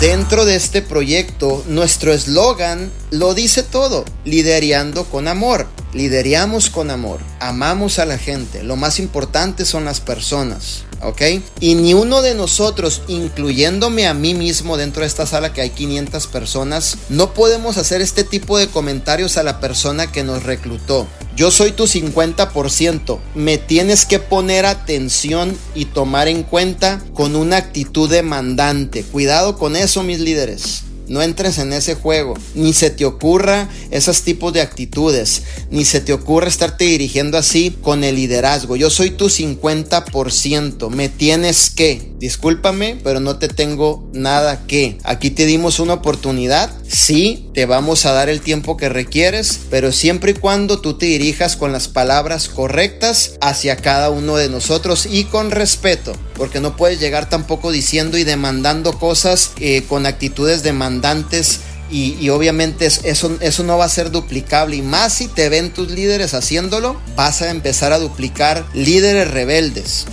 Dentro de este proyecto, nuestro eslogan lo dice todo, liderando con amor. Lideramos con amor, amamos a la gente, lo más importante son las personas, ¿ok? Y ni uno de nosotros, incluyéndome a mí mismo dentro de esta sala que hay 500 personas, no podemos hacer este tipo de comentarios a la persona que nos reclutó. Yo soy tu 50%, me tienes que poner atención y tomar en cuenta con una actitud demandante. Cuidado con eso, mis líderes. No entres en ese juego. Ni se te ocurra esos tipos de actitudes. Ni se te ocurra estarte dirigiendo así con el liderazgo. Yo soy tu 50%. Me tienes que. Discúlpame, pero no te tengo nada que. Aquí te dimos una oportunidad. Sí, te vamos a dar el tiempo que requieres, pero siempre y cuando tú te dirijas con las palabras correctas hacia cada uno de nosotros y con respeto, porque no puedes llegar tampoco diciendo y demandando cosas eh, con actitudes demandantes y, obviamente eso, eso no va a ser duplicable. Y más si te ven tus líderes haciéndolo, vas a empezar a duplicar líderes rebeldes.